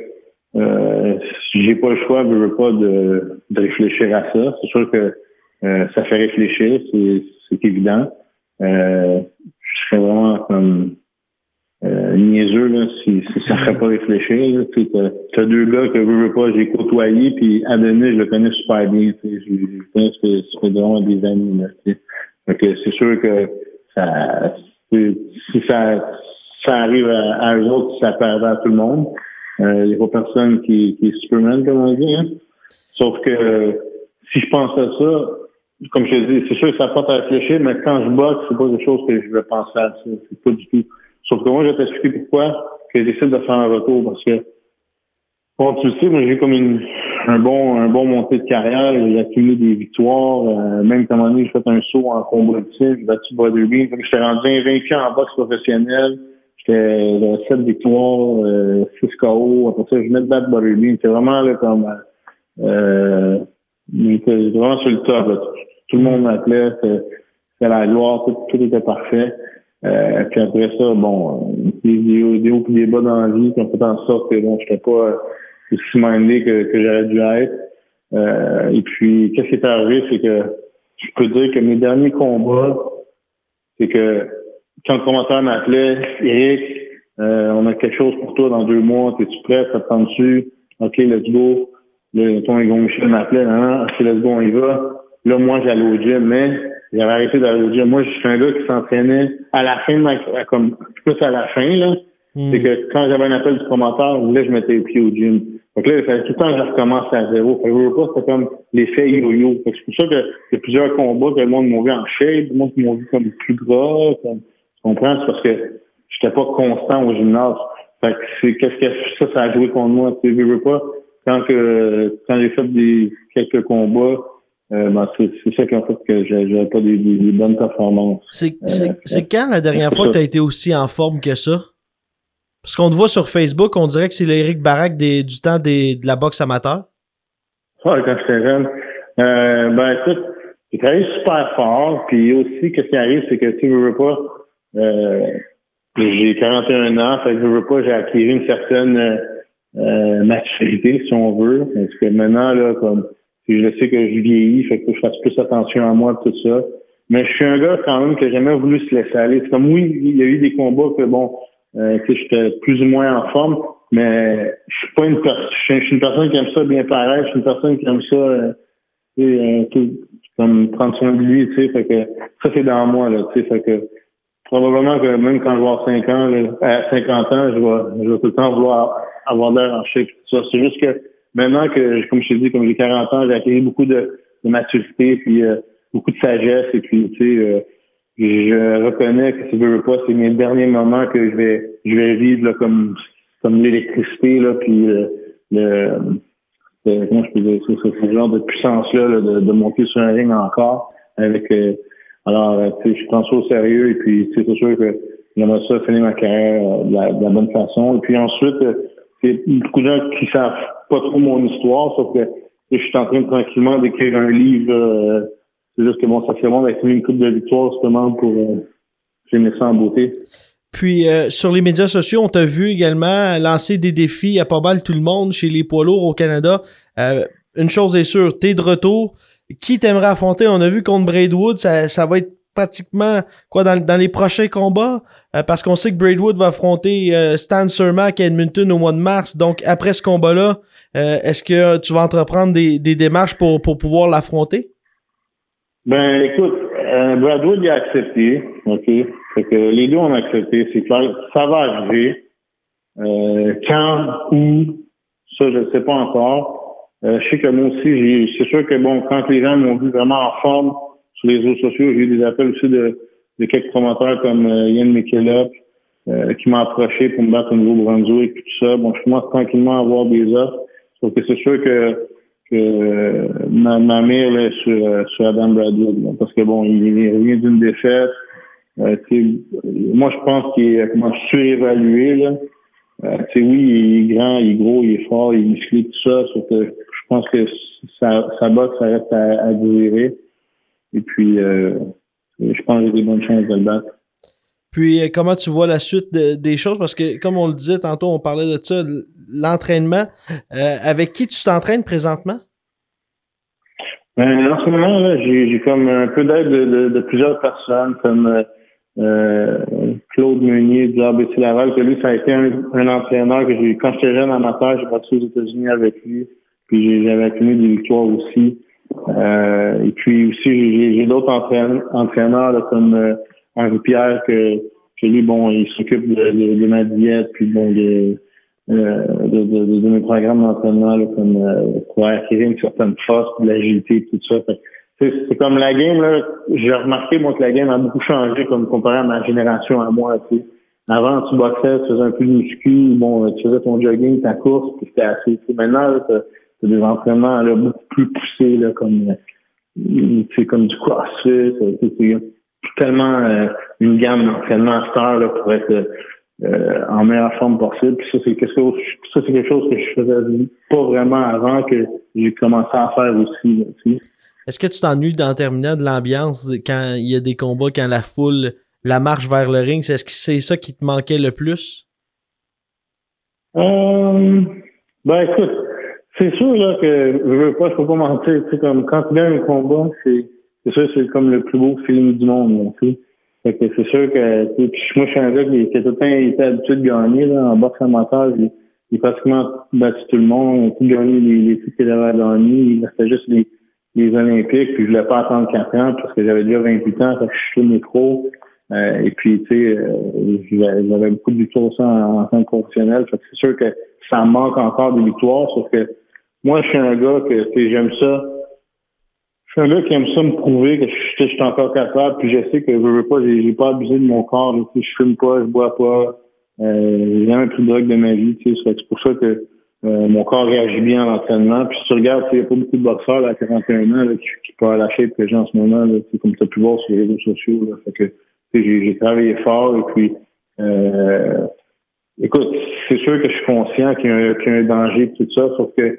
euh, j'ai pas le choix, je veux pas de, de réfléchir à ça. C'est sûr que euh, ça fait réfléchir, c'est, évident. Euh, je serais vraiment comme euh, niaiseux là, si, si ça ne ferait pas réfléchir. Tu deux gars que je veux pas, j'ai côtoyé, puis Adonis, je le connais super bien. Je, je connais, ça fait, ça fait des. Fait que c'est sûr que ça, si ça, ça arrive à, à eux autres, ça peut à tout le monde. Il n'y a pas personne qui, qui est Superman, comme on dit. Hein? Sauf que si je pense à ça, comme je te dis, c'est sûr que ça porte à réfléchir, mais quand je boxe, c'est pas quelque chose que je vais penser à ça. C'est pas du tout. Sauf que moi, je vais t'expliquer pourquoi que j'essaie de faire un retour. Parce que, bon, tu le sais, moi, j'ai comme une, un bon, un bon montée de carrière. J'ai accumulé des victoires. Euh, même moment donné, j'ai fait un saut en combat de. J'ai battu Brother Bean. J'étais rendu invaincu en boxe professionnelle. J'étais j'avais 7 victoires, euh, 6 KO. Après ça, je venais de battre Bean. C'était vraiment là, comme, euh, j'étais vraiment sur le top. là. Tout le monde m'appelait. C'était la gloire. Tout, tout était parfait. Euh, puis après ça, bon, euh, des, des hauts des hauts et des bas dans la vie qui ont fait en sorte que bon, j'étais pas euh, aussi mindé que, que j'aurais dû être. Euh, et puis, qu'est-ce qui est arrivé, c'est que je peux dire que mes derniers combats, c'est que quand le commentateur m'appelait, Eric, euh, on a quelque chose pour toi dans deux mois, es-tu prêt, ça te dessus? OK, let's go. Là, ton Hugo Michel m'appelait, non, OK, let's go, on y va. Là, moi, j'allais au gym, mais j'avais arrêté d'aller au gym. Moi, je suis un gars qui s'entraînait à la fin de ma, comme, plus à la fin, là. C'est que quand j'avais un appel du commentateur, là, je mettais les pieds au gym. Donc là, il fallait tout le temps que je recommence à zéro. Fait que je veux pas, c'était comme l'effet yo-yo. C'est pour ça que y a plusieurs combats que le monde m'a vu en shape, le monde qui m'a vu comme plus gras, comme, tu comprends? C'est parce que j'étais pas constant au gymnase. Fait que c'est, qu'est-ce que ça, ça a joué contre moi. Tu veux pas, quand que, quand j'ai fait des, quelques combats, euh, ben, c'est, c'est ça qui a fait que j'avais pas des, des- des bonnes performances. C'est c'est- Euh, c'est quand la dernière fois que tu as été aussi en forme que ça? Parce qu'on te voit sur Facebook, on dirait que c'est l'Éric Barak des- du temps des, de la boxe amateur. Ouais, quand j'étais jeune. Euh, ben, écoute, j'ai travaillé super fort, puis aussi, qu'est-ce qui arrive, c'est que, tu veux pas, j'ai 41 ans, fait que je veux pas, j'ai acquis une certaine euh, euh, maturité, si on veut, parce que maintenant, là, comme, je sais que je vieillis, fait que je fasse plus attention à moi, tout ça. Mais je suis un gars, quand même, que j'ai jamais voulu se laisser aller. C'est comme, oui, il y a eu des combats que, bon, euh, que j'étais plus ou moins en forme, mais je suis pas une personne, je suis une personne qui aime ça bien paraître, je suis une personne qui aime ça, euh, euh, comme prendre soin de lui, tu sais, fait que ça c'est dans moi, là, tu sais, fait que probablement que même quand je vais avoir 5 ans, à 50 ans, je vais, je vais tout le temps vouloir avoir l'air en ça. C'est juste que maintenant que, comme je t'ai dit, comme j'ai 40 ans, j'ai acquis beaucoup de, de maturité, puis euh, beaucoup de sagesse, et puis, tu sais, euh, je reconnais que si je veux pas, c'est mes derniers moments que je vais, je vais vivre là, comme, comme l'électricité, là, puis euh, le, le- comment je peux dire c'est ce genre de puissance-là, là, de, de monter sur un ring encore, avec, euh, alors, euh, je prends ça au sérieux, et puis, c'est sûr que j'aimerais ça finir ma carrière euh, de, la, de la bonne façon. Et puis ensuite, euh, c'est beaucoup de gens qui savent pas trop mon histoire, sauf que je suis en train tranquillement d'écrire un livre. euh, c'est juste que bon, ça serait bon d'être une coupe de victoire justement pour euh, ça en beauté. Puis euh, sur les médias sociaux, on t'a vu également lancer des défis à pas mal tout le monde chez les poids lourds au Canada. Euh, une chose est sûre, t'es de retour. Qui t'aimerais affronter? On a vu contre Braidwood, ça, ça va être pratiquement quoi dans, dans les prochains combats? Euh, parce qu'on sait que Braidwood va affronter euh, Stan Cermak à Edmonton au mois de mars. Donc après ce combat-là, euh, est-ce que tu vas entreprendre des, des démarches pour, pour pouvoir l'affronter? Ben écoute, euh, Bradwood il a accepté, ok? Fait que les deux ont accepté, c'est clair. Ça va arriver. Euh, quand, où, ça je ne sais pas encore. Euh, je sais que moi aussi, c'est sûr que bon, quand les gens m'ont vu vraiment en forme sur les réseaux sociaux, j'ai eu des appels aussi de, de quelques promoteurs comme euh, McKillop, euh, qui m'ont approché pour me battre au Nouveau-Brunswick et tout ça. Bon, je commence tranquillement à avoir des offres. Sauf que c'est sûr que, que euh, ma, ma mère là, sur, euh, sur Adam Bradwood. là, parce que bon, il il revient d'une défaite. Euh, moi, je pense qu'il est comment, surévalué. Là. Euh, oui, il est grand, il est gros, il est fort, il est musclé, tout ça. Sauf que pense que sa, sa boxe, ça reste à, à désirer. Et puis, euh, je pense que j'ai des bonnes chances de le battre. Puis euh, comment tu vois la suite de- des choses? Parce que comme on le disait tantôt, on parlait de ça, l'entraînement. Euh, avec qui tu t'entraînes présentement? Ben, en ce moment, là, j'ai, comme un peu d'aide de, de, de plusieurs personnes, comme euh, Claude Meunier du ABC Laval, que lui, ça a été un, un entraîneur que j'ai, quand j'étais jeune amateur, j'ai battu aux États-Unis avec lui, puis j'avais accumulé des victoires aussi. Euh, et puis aussi, j'ai, d'autres entraîneurs, là, comme euh, Henri Pierre, que, que lui, bon, il s'occupe de, de, de ma diète, puis bon, de, euh, de, de, mes programmes d'entraînement comme euh, pour acquérir une certaine force, de l'agilité, tout ça. C'est, comme la game, là, j'ai remarqué moi que la game a beaucoup changé comme comparé à ma génération à moi. Avant, tu boxais, tu faisais un peu de muscu, bon, tu faisais ton jogging, ta course, puis c'était assez. Maintenant, là, t'as des entraînements là, beaucoup plus poussés, là, comme euh, c'est comme du crossfit, euh, c'est tellement euh, une gamme d'entraînement à cette heure là, pour être euh, en meilleure forme possible. Puis ça, c'est quelque chose, ça, c'est quelque chose que je faisais pas vraiment avant que j'ai commencé à faire aussi. Là, tu sais. Est-ce que tu t'ennuies d'en terminant de l'ambiance quand il y a des combats, quand la foule, la marche vers le ring, c'est- est-ce que c'est ça qui te manquait le plus? Euh, ben écoute, c'est sûr là que je veux pas, je peux pas mentir. Tu sais, comme quand tu gagnes un combat, c'est c'est sûr c'est comme le plus beau film du monde. Là. Fait que c'est sûr que moi je suis un gars qui, qui tout le temps été habitué de gagner là, en boxe amateur. J'ai j'ai pratiquement battu tout le monde, tout gagné les, les titres qu'il avait gagnés. Il restait juste les, les Olympiques, puis je voulais pas attendre 4 ans parce que j'avais déjà 28 ans, fait que je suis micro. Euh, et puis, tu sais, euh, j'avais beaucoup de victoires en, en tant que professionnel. Fait que c'est sûr que ça manque encore des victoires, sauf que moi, je suis un gars que, j'aime ça. Je suis un gars qui aime ça me prouver que je, je suis encore capable, puis je sais que je veux pas, j'ai pas abusé de mon corps, sais, je fume pas, je bois pas, euh, j'ai jamais pris de drogue de ma vie, c'est pour ça que euh, mon corps réagit bien à l'entraînement. Puis si tu regardes, il n'y a pas beaucoup de boxeurs là, à 41 ans là, qui, qui peuvent shape que j'ai en ce moment, là, comme tu as pu voir sur les réseaux sociaux. Là, fait que j'ai travaillé fort et puis euh, écoute, c'est sûr que je suis conscient qu'il y, y a un danger et tout ça, sauf que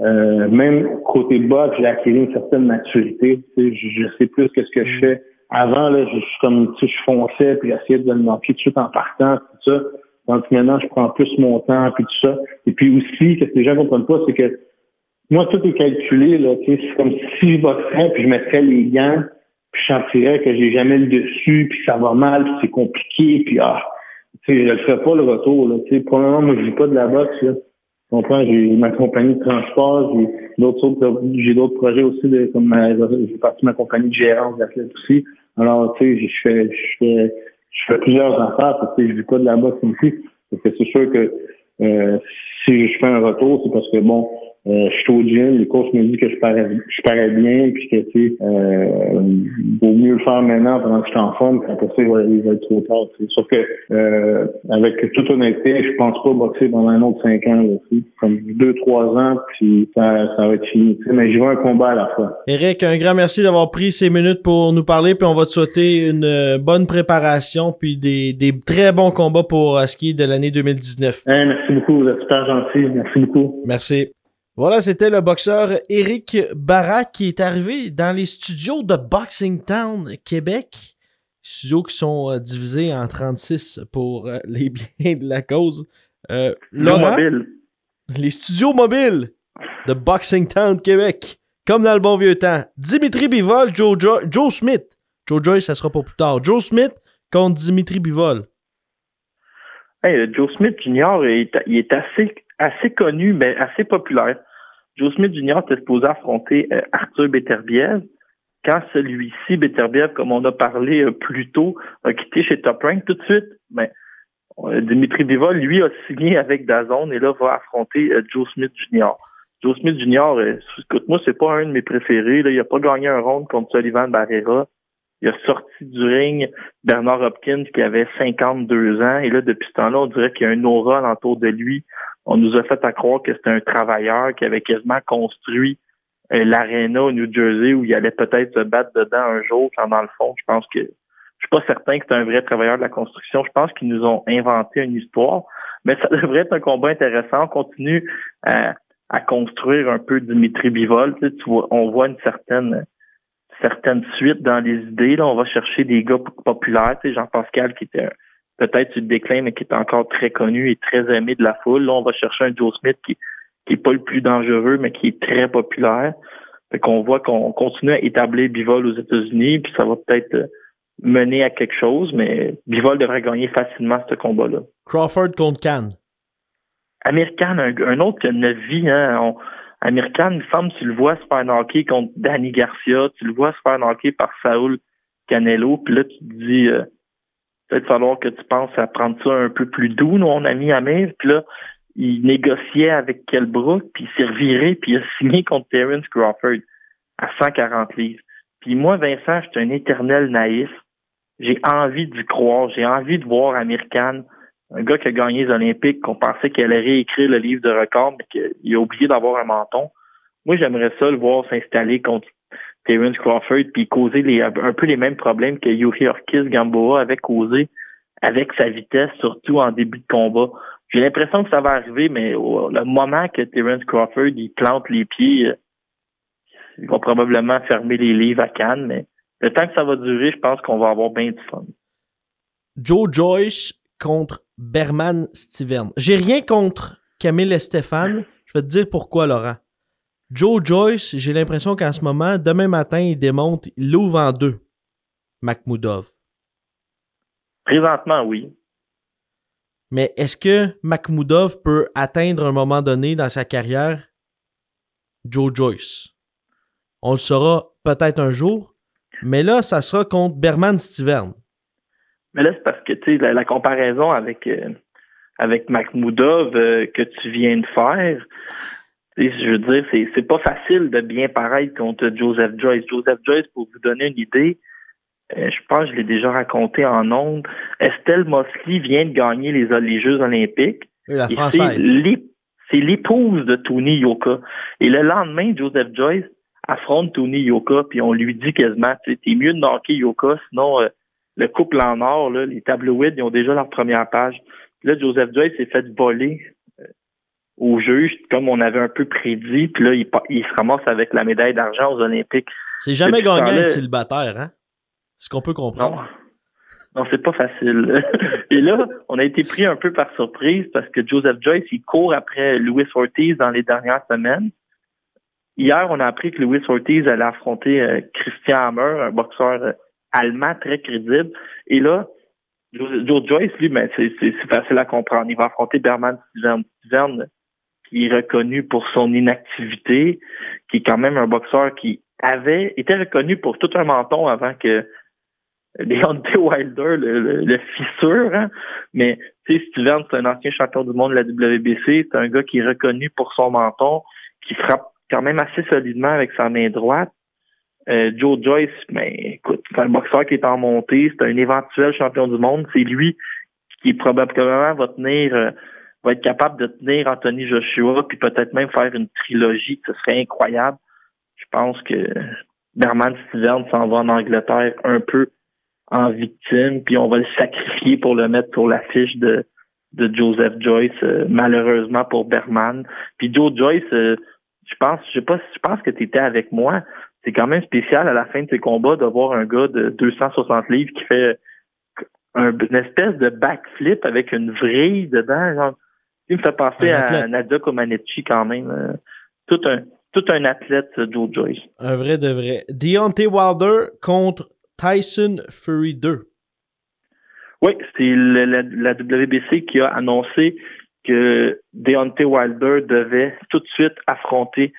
euh, même côté boxe, j'ai acquis une certaine maturité. Tu sais, je, je sais plus qu'est-ce que je fais. Avant, là, je, je suis comme tu sais, je fonçais puis j'essayais de le manquer tout de suite en partant, tout ça. Que maintenant, je prends plus mon temps puis tout ça. Et puis aussi, ce que les gens comprennent pas, c'est que moi, tout est calculé, là, tu sais, c'est comme si je boxerais puis je mettrais les gants, puis je sentirais que j'ai jamais le dessus, puis ça va mal, puis c'est compliqué, puis ah, tu sais, je le ferais pas le retour, là, tu sais, probablement, moi, je vis pas de la boxe, là. Comprends, j'ai ma compagnie de transport, j'ai d'autres j'ai d'autres projets aussi de comme j'ai parti ma compagnie de gérance d'athlètes aussi. Alors, tu sais, je fais je fais je fais plusieurs affaires parce que je vis pas de la boxe ici. Parce que c'est sûr que euh, si je fais un retour, c'est parce que bon, euh, je suis au gym, les coachs me disent que je parais, je parais bien, puis que tu sais, euh, vaut mieux le faire maintenant pendant que je suis en forme, puis après ça, il va, il va être trop tard. Sauf que euh, avec toute honnêteté, je pense pas boxer pendant un autre cinq ans aussi. Comme deux, trois ans, puis ça, ça va être fini. Mais je veux un combat à la fois. Eric, un grand merci d'avoir pris ces minutes pour nous parler, puis on va te souhaiter une euh, bonne préparation, puis des, des très bons combats pour euh, ce qui est de l'année 2019. Hey, merci beaucoup, vous êtes super gentil. Merci beaucoup. Merci. Voilà, c'était le boxeur Eric Barak qui est arrivé dans les studios de Boxing Town, Québec. Studios qui sont euh, divisés en 36 pour euh, les biens de la cause. Euh, Laurent, mobile. les studios mobiles de Boxing Town, Québec. Comme dans le bon vieux temps. Dimitri Bivol, Joe, Jo- Joe Smith. Joe Joyce, ça sera pour plus tard. Joe Smith contre Dimitri Bivol. Hey, Joe Smith Jr. est, il est assez, assez connu, mais assez populaire. Joe Smith Jr. était supposé affronter euh, Arthur Beterbiev. Quand celui-ci, Beterbiev, comme on a parlé euh, plus tôt, a quitté chez Top Rank tout de suite, ben, Dimitri Bivol, lui, a signé avec Dazone et là va affronter Joe Smith Jr. Joe Smith Jr., euh, écoute, moi, c'est pas un de mes préférés. Là. Il a pas gagné un round contre Sullivan Barrera. Il a sorti du ring Bernard Hopkins qui avait 52 ans. Et là, depuis ce temps-là, on dirait qu'il y a un aura alentour de lui. On nous a fait à croire que c'était un travailleur qui avait quasiment construit euh, l'aréna au New Jersey où il allait peut-être se battre dedans un jour, quand dans le fond, je pense que je suis pas certain que c'est un vrai travailleur de la construction. Je pense qu'ils nous ont inventé une histoire. Mais ça devrait être un combat intéressant. On continue à, à construire un peu Dimitri Bivol. Tu vois, on voit une certaine certaine suite dans les idées. Là, on va chercher des gars populaires. Tu sais, Jean-Pascal qui était peut-être sur le déclin, mais qui est encore très connu et très aimé de la foule. Là, on va chercher un Joe Smith qui qui est pas le plus dangereux, mais qui est très populaire. Fait qu'on voit qu'on continue à établir Bivol aux États-Unis, puis ça va peut-être euh, mener à quelque chose, mais Bivol devrait gagner facilement ce combat-là. Crawford contre Khan. American, un, un autre qui a une vie, hein. On, American, une femme, tu le vois se faire knocker contre Danny Garcia, tu le vois se faire knocker par Saul Canelo, puis là, tu te dis, euh, peut-être falloir que tu penses à prendre ça un peu plus doux, nous, on a mis Amir, puis là, il négociait avec Kelbrook, puis il s'est reviré, puis il a signé contre Terence Crawford à 140 livres. Puis moi, Vincent, je suis un éternel naïf. J'ai envie d'y croire, j'ai envie de voir American un gars qui a gagné les Olympiques, qu'on pensait qu'il allait réécrire le livre de record, mais qu'il a oublié d'avoir un menton. Moi, j'aimerais ça le voir s'installer contre Terence Crawford puis causer les, un peu les mêmes problèmes que Yuri Ortiz Gamboa avait causé avec sa vitesse, surtout en début de combat. J'ai l'impression que ça va arriver, mais le moment que Terence Crawford il plante les pieds, euh, ils vont probablement fermer les livres à Cannes, mais le temps que ça va durer, je pense qu'on va avoir bien du fun. Joe Joyce contre Berman Steven. J'ai rien contre Camille et Stéphane. Je vais te dire pourquoi, Laurent. Joe Joyce, j'ai l'impression qu'en ce moment, demain matin, il démonte, il l'ouvre en deux. Makhmoudov. Présentement, oui. Mais est-ce que Makhmoudov peut atteindre un moment donné dans sa carrière? Joe Joyce? On le saura peut-être un jour, mais là, ça sera contre Berman Steven. Mais là, c'est parce que, tu sais, la, la comparaison avec, euh, avec Makhmoudov euh, que tu viens de faire, je veux dire, c'est, c'est pas facile de bien paraître contre Joseph Joyce. Joseph Joyce, pour vous donner une idée, euh, je pense que je l'ai déjà raconté en ondes, Estelle Mosley vient de gagner les, les Jeux olympiques. La française. C'est l'ép- c'est l'épouse de Tony Yoka. Et le lendemain, Joseph Joyce affronte Tony Yoka, puis on lui dit quasiment, tu t'es mieux de knocker Yoka, sinon euh, le couple en or, là, les tabloïds, ils ont déjà leur première page. Puis là, Joseph Joyce s'est fait voler euh, au juge, comme on avait un peu prédit, puis là, il, se ramasse avec la médaille d'argent aux Olympiques. C'est jamais gagné être célibataire, hein? C'est ce qu'on peut Non. comprendre. Non, c'est pas facile. Et là, on a été pris un peu par surprise parce que Joseph Joyce, il court après Louis Ortiz dans les dernières semaines. Hier, on a appris que Louis Ortiz allait affronter euh, Christian Hammer, un boxeur euh, allemand très crédible. Et là, Joe, Joyce, lui, ben, c'est facile à comprendre. Il va affronter Berman. Steven, qui est reconnu pour son inactivité, qui est quand même un boxeur qui avait été reconnu pour tout un menton avant que Deontay Wilder le, le, fissure. Hein. Mais tu Steven, c'est un ancien champion du monde de la WBC. C'est un gars qui est reconnu pour son menton, qui frappe quand même assez solidement avec sa main droite. Euh, Joe Joyce, ben, écoute, c'est un boxeur qui est en montée, c'est un éventuel champion du monde. C'est lui qui probablement va tenir, euh, va être capable de tenir Anthony Joshua, puis peut-être même faire une trilogie. Ce serait incroyable. Je pense que Berman Steven s'en va en Angleterre un peu en victime, puis on va le sacrifier pour le mettre sur l'affiche de, de Joseph Joyce, euh, malheureusement pour Berman. Puis Joe Joyce, je pense, je sais pas, je pense que tu étais avec moi c'est quand même spécial à la fin de ces combats de voir un gars de 260 livres qui fait une espèce de backflip avec une vrille dedans. Genre, il me fait penser à Nadia Comaneci quand même. Euh, tout un tout un athlète, Joe Joyce. Un vrai de vrai. Deontay Wilder contre Tyson Fury 2. Oui, c'est la, la, WBC qui a annoncé que Deontay Wilder devait tout de suite affronter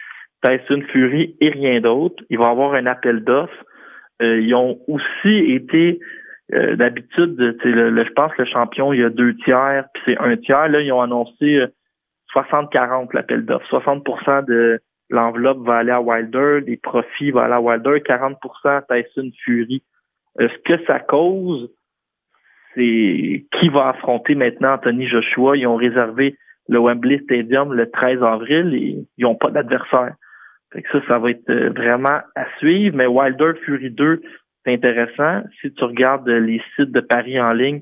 Tyson Fury et rien d'autre. Il va y avoir un appel d'offres. Euh, ils ont aussi été euh, d'habitude, je pense que le champion, il y a deux tiers, puis c'est un tiers. Là, ils ont annoncé 60-40 euh, l'appel d'offres. 60% de l'enveloppe va aller à Wilder, les profits vont aller à Wilder, 40 à Tyson Fury. ce que ça cause, c'est qui va affronter maintenant Anthony Joshua. Ils ont réservé le Wembley Stadium le 13 avril et ils n'ont pas d'adversaire. Fait que ça, ça va être euh, vraiment à suivre. Mais Wilder Fury 2, c'est intéressant. Si tu regardes les sites de paris en ligne,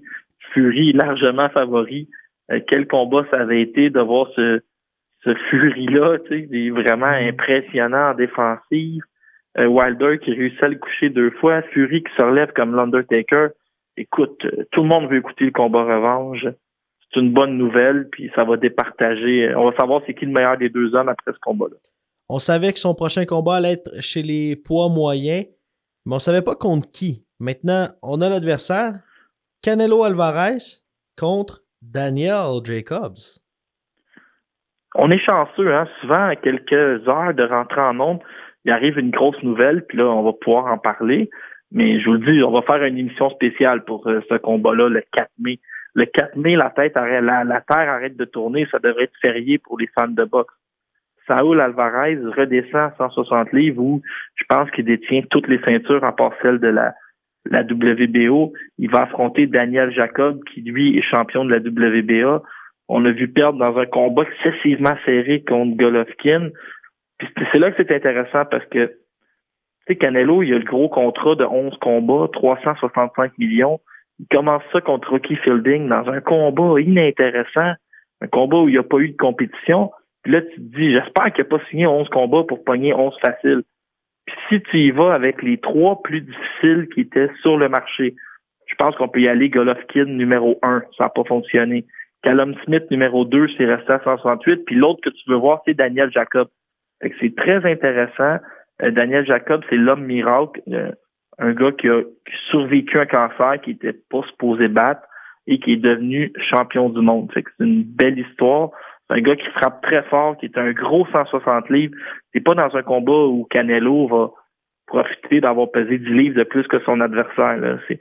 Fury largement favori. Euh, quel combat ça avait été de voir ce, ce Fury-là, tu sais, vraiment mm-hmm. impressionnant en défensive. Euh, Wilder qui réussit à le coucher deux fois. Fury qui se relève comme l'Undertaker. Écoute, tout le monde veut écouter le combat revanche. C'est une bonne nouvelle, puis ça va départager. On va savoir c'est qui le meilleur des deux hommes après ce combat-là. On savait que son prochain combat allait être chez les poids moyens, mais on ne savait pas contre qui. Maintenant, on a l'adversaire, Canelo Alvarez contre Daniel Jacobs. On est chanceux, hein? Souvent, à quelques heures de rentrer en nombre, il arrive une grosse nouvelle, puis là, on va pouvoir en parler. Mais je vous le dis, on va faire une émission spéciale pour euh, ce combat-là le 4 mai. Le 4 mai, la terre arrête de tourner, ça devrait être férié pour les fans de boxe. Saúl Alvarez redescend à 160 livres où je pense qu'il détient toutes les ceintures à part celle de la, WBO. Il va affronter Daniel Jacob qui lui est champion de la WBA. On l'a vu perdre dans un combat excessivement serré contre Golovkin. C'est là que c'est intéressant parce que tu Canelo, il a le gros contrat de 11 combats, 365 millions. Il commence ça contre Rocky Fielding dans un combat inintéressant, un combat où il n'y a pas eu de compétition là, tu te dis, j'espère qu'il n'a pas signé 11 combats pour pogner 11 faciles. Puis si tu y vas avec les trois plus difficiles qui étaient sur le marché, je pense qu'on peut y aller Golovkin numéro 1, ça n'a pas fonctionné. Callum Smith numéro 2, c'est resté à 168. Puis l'autre que tu veux voir, c'est Daniel Jacob. c'est très intéressant. Euh, Daniel Jacob, c'est l'homme miracle, euh, un gars qui a survécu un cancer, qui était pas supposé battre et qui est devenu champion du monde. c'est une belle histoire. C'est un gars qui frappe très fort, qui est un gros 160 livres. C'est pas dans un combat où Canelo va profiter d'avoir pesé 10 livres de plus que son adversaire. C'est,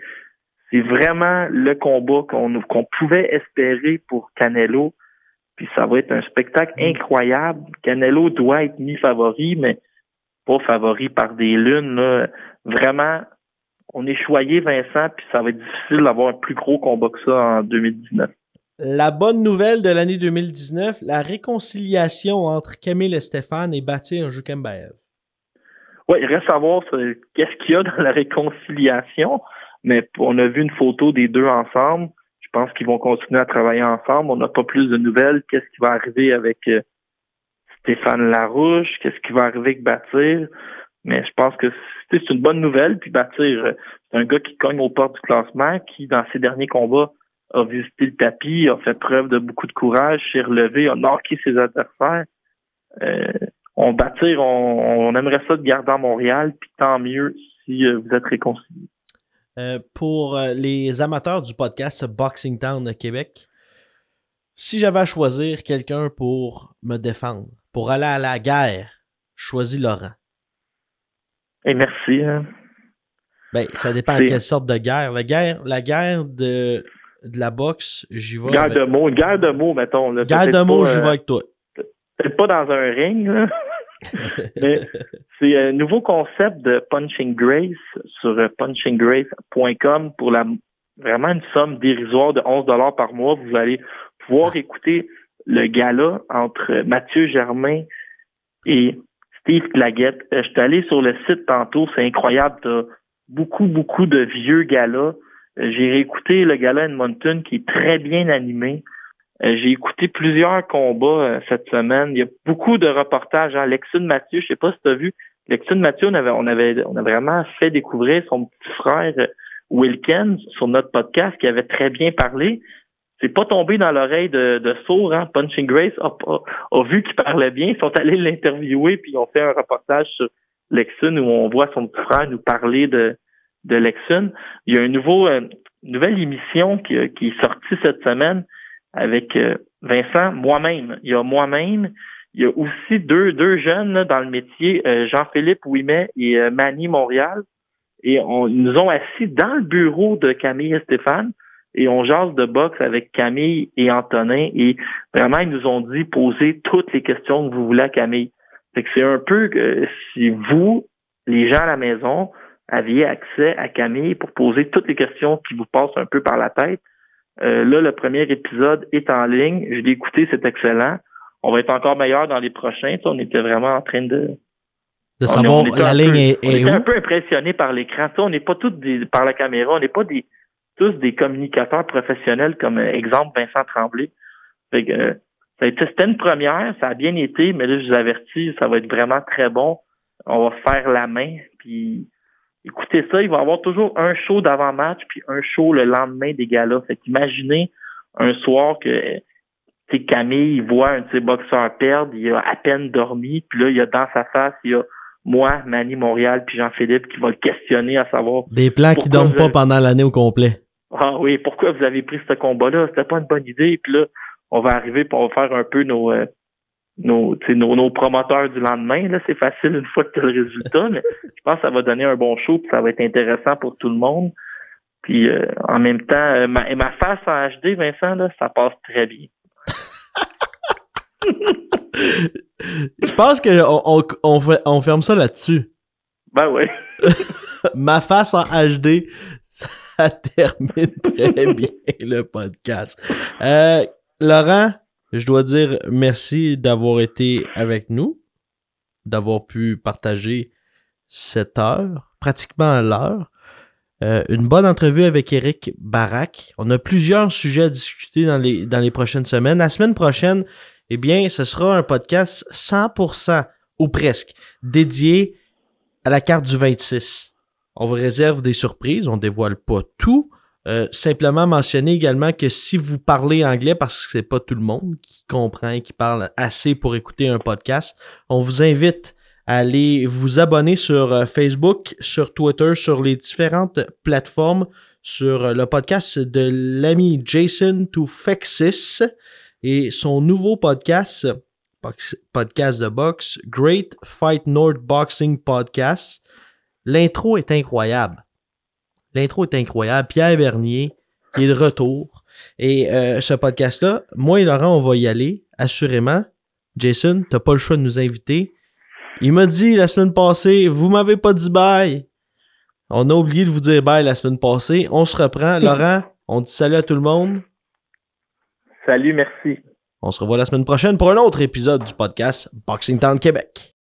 c'est vraiment le combat qu'on, qu'on pouvait espérer pour Canelo. Puis ça va être un spectacle mm. incroyable. Canelo doit être mis favori, mais pas favori par des lunes. Vraiment, on est choyé, Vincent, puis ça va être difficile d'avoir un plus gros combat que ça en 2019. La bonne nouvelle de l'année 2019, la réconciliation entre Camille et Stéphane est bâtie en Jukembaev. Oui, il reste à voir qu'est-ce qu'il y a dans la réconciliation, mais on a vu une photo des deux ensemble. Je pense qu'ils vont continuer à travailler ensemble. On n'a pas plus de nouvelles. Qu'est-ce qui va arriver avec euh, Stéphane Larouche? Qu'est-ce qui va arriver avec Bâtir? Mais je pense que c'est une bonne nouvelle. Puis Bâtir, euh, c'est un gars qui cogne aux portes du classement, qui, dans ses derniers combats, a visité le tapis, a fait preuve de beaucoup de courage, s'est relevé, a marqué ses adversaires. Euh, on bâtir, on, aimerait ça de garder à Montréal, puis tant mieux si euh, vous êtes réconciliés. Euh, pour les amateurs du podcast Boxing Town Québec, Si j'avais à choisir quelqu'un pour me défendre, pour aller à la guerre, choisis Laurent. Et merci. hein. Ben, ça dépend de quelle sorte de guerre. La guerre, la guerre de, de la boxe, j'y vais. Guerre avec- de mots, guerre de mots, mettons. Là. guerre de mots, j'y euh, vais avec toi. peut-être pas dans un ring, là. mais c'est un nouveau concept de Punching Grace sur euh, punchinggrace.com pour la vraiment une somme dérisoire de 11 dollars par mois. Vous allez pouvoir écouter le gala entre Mathieu Germain et Steve Claguette. Euh, Je suis allé sur le site tantôt, c'est incroyable. T'as beaucoup, beaucoup de vieux galas. J'ai réécouté le gala Edmonton qui est très bien animé. Euh, J'ai écouté plusieurs combats euh, cette semaine. Il y a beaucoup de reportages. Hein. Lexune Mathieu, je sais pas si tu as vu. Lexune Mathieu, on avait, on avait, on a vraiment fait découvrir son petit frère euh, Wilkins sur notre podcast qui avait très bien parlé. C'est pas tombé dans l'oreille de, de sourd, hein. Punching Grace a, a- a vu qu'il parlait bien. Ils sont allés l'interviewer puis ils ont fait un reportage sur Lexune où on voit son petit frère nous parler de, de Lexune. Il y a un nouveau, euh, une nouvelle émission qui, qui est sortie cette semaine avec euh, Vincent, moi-même. Il y a moi-même. Il y a aussi deux, deux jeunes là, dans le métier, euh, Jean-Philippe Ouimet et euh, Manny Montréal. Et on, ils nous ont assis dans le bureau de Camille et Stéphane et on jase de boxe avec Camille et Antonin. Et vraiment, ils nous ont dit poser toutes les questions que vous voulez à Camille. Fait que c'est un peu que si vous, les gens à la maison, aviez accès à Camille pour poser toutes les questions qui vous passent un peu par la tête, euh, là, le premier épisode est en ligne. Je l'ai écouté, c'est excellent. On va être encore meilleur dans les prochains. On était vraiment en train de. De on- savoir on la ligne peu- est, on est était un peu impressionné par l'écran. On n'est pas tous des, par la caméra, on n'est pas des tous des communicateurs professionnels comme euh, exemple Vincent Tremblay. Fait que, euh, ça a été- c'était une première, ça a bien été, mais là, je vous avertis, ça va être vraiment très bon. On va faire la main, puis écoutez ça, il va y avoir toujours un show d'avant-match, puis un show le lendemain des galas. Fait qu'imaginez un soir que Camille il voit un de ses boxeurs perdre, il a à peine dormi, puis là, il y a dans sa face, il y a moi, Manny Montréal, puis Jean-Philippe qui va le questionner à savoir Des plans qui dorment pas pendant l'année au complet. Ah oui, pourquoi vous avez pris ce combat-là? C'était pas une bonne idée. Puis là, on va arriver pour faire un peu nos, euh, nos, nos, nos promoteurs du lendemain. Là, c'est facile une fois que tu as le résultat, mais je pense que ça va donner un bon show, puis ça va être intéressant pour tout le monde. Puis euh, en même temps, euh, ma, ma face en HD, Vincent, là, ça passe très bien. Je pense qu'on on, on on ferme ça là-dessus. Ben oui. Ma face en HD, ça termine très bien le podcast. Euh, Laurent, je dois dire merci d'avoir été avec nous, d'avoir pu partager cette heure, pratiquement l'heure. Euh, une bonne entrevue avec Eric Barak. On a plusieurs sujets à discuter dans les, prochaines semaines. La semaine prochaine, eh bien, ce sera un podcast 100% ou presque dédié à la carte du 26. On vous réserve des surprises, on dévoile pas tout. Euh, simplement mentionner également que si vous parlez anglais, parce que c'est pas tout le monde qui comprend et qui parle assez pour écouter un podcast, on vous invite à aller vous abonner sur euh, Facebook, sur Twitter, sur les différentes plateformes, sur euh, le podcast de l'ami Jason Toufexis et son nouveau podcast, podcast de boxe, Great Fight North Boxing Podcast. L'intro est incroyable. L'intro est incroyable. Pierre Bernier, qui est de retour. Et euh, ce podcast-là, moi et Laurent, on va y aller, assurément. Jason, t'as pas le choix de nous inviter. Il m'a dit la semaine passée, vous m'avez pas dit bye. On a oublié de vous dire bye la semaine passée. On se reprend. Laurent, on dit salut à tout le monde. Salut, merci. On se revoit la semaine prochaine pour un autre épisode du podcast Boxing Town Québec.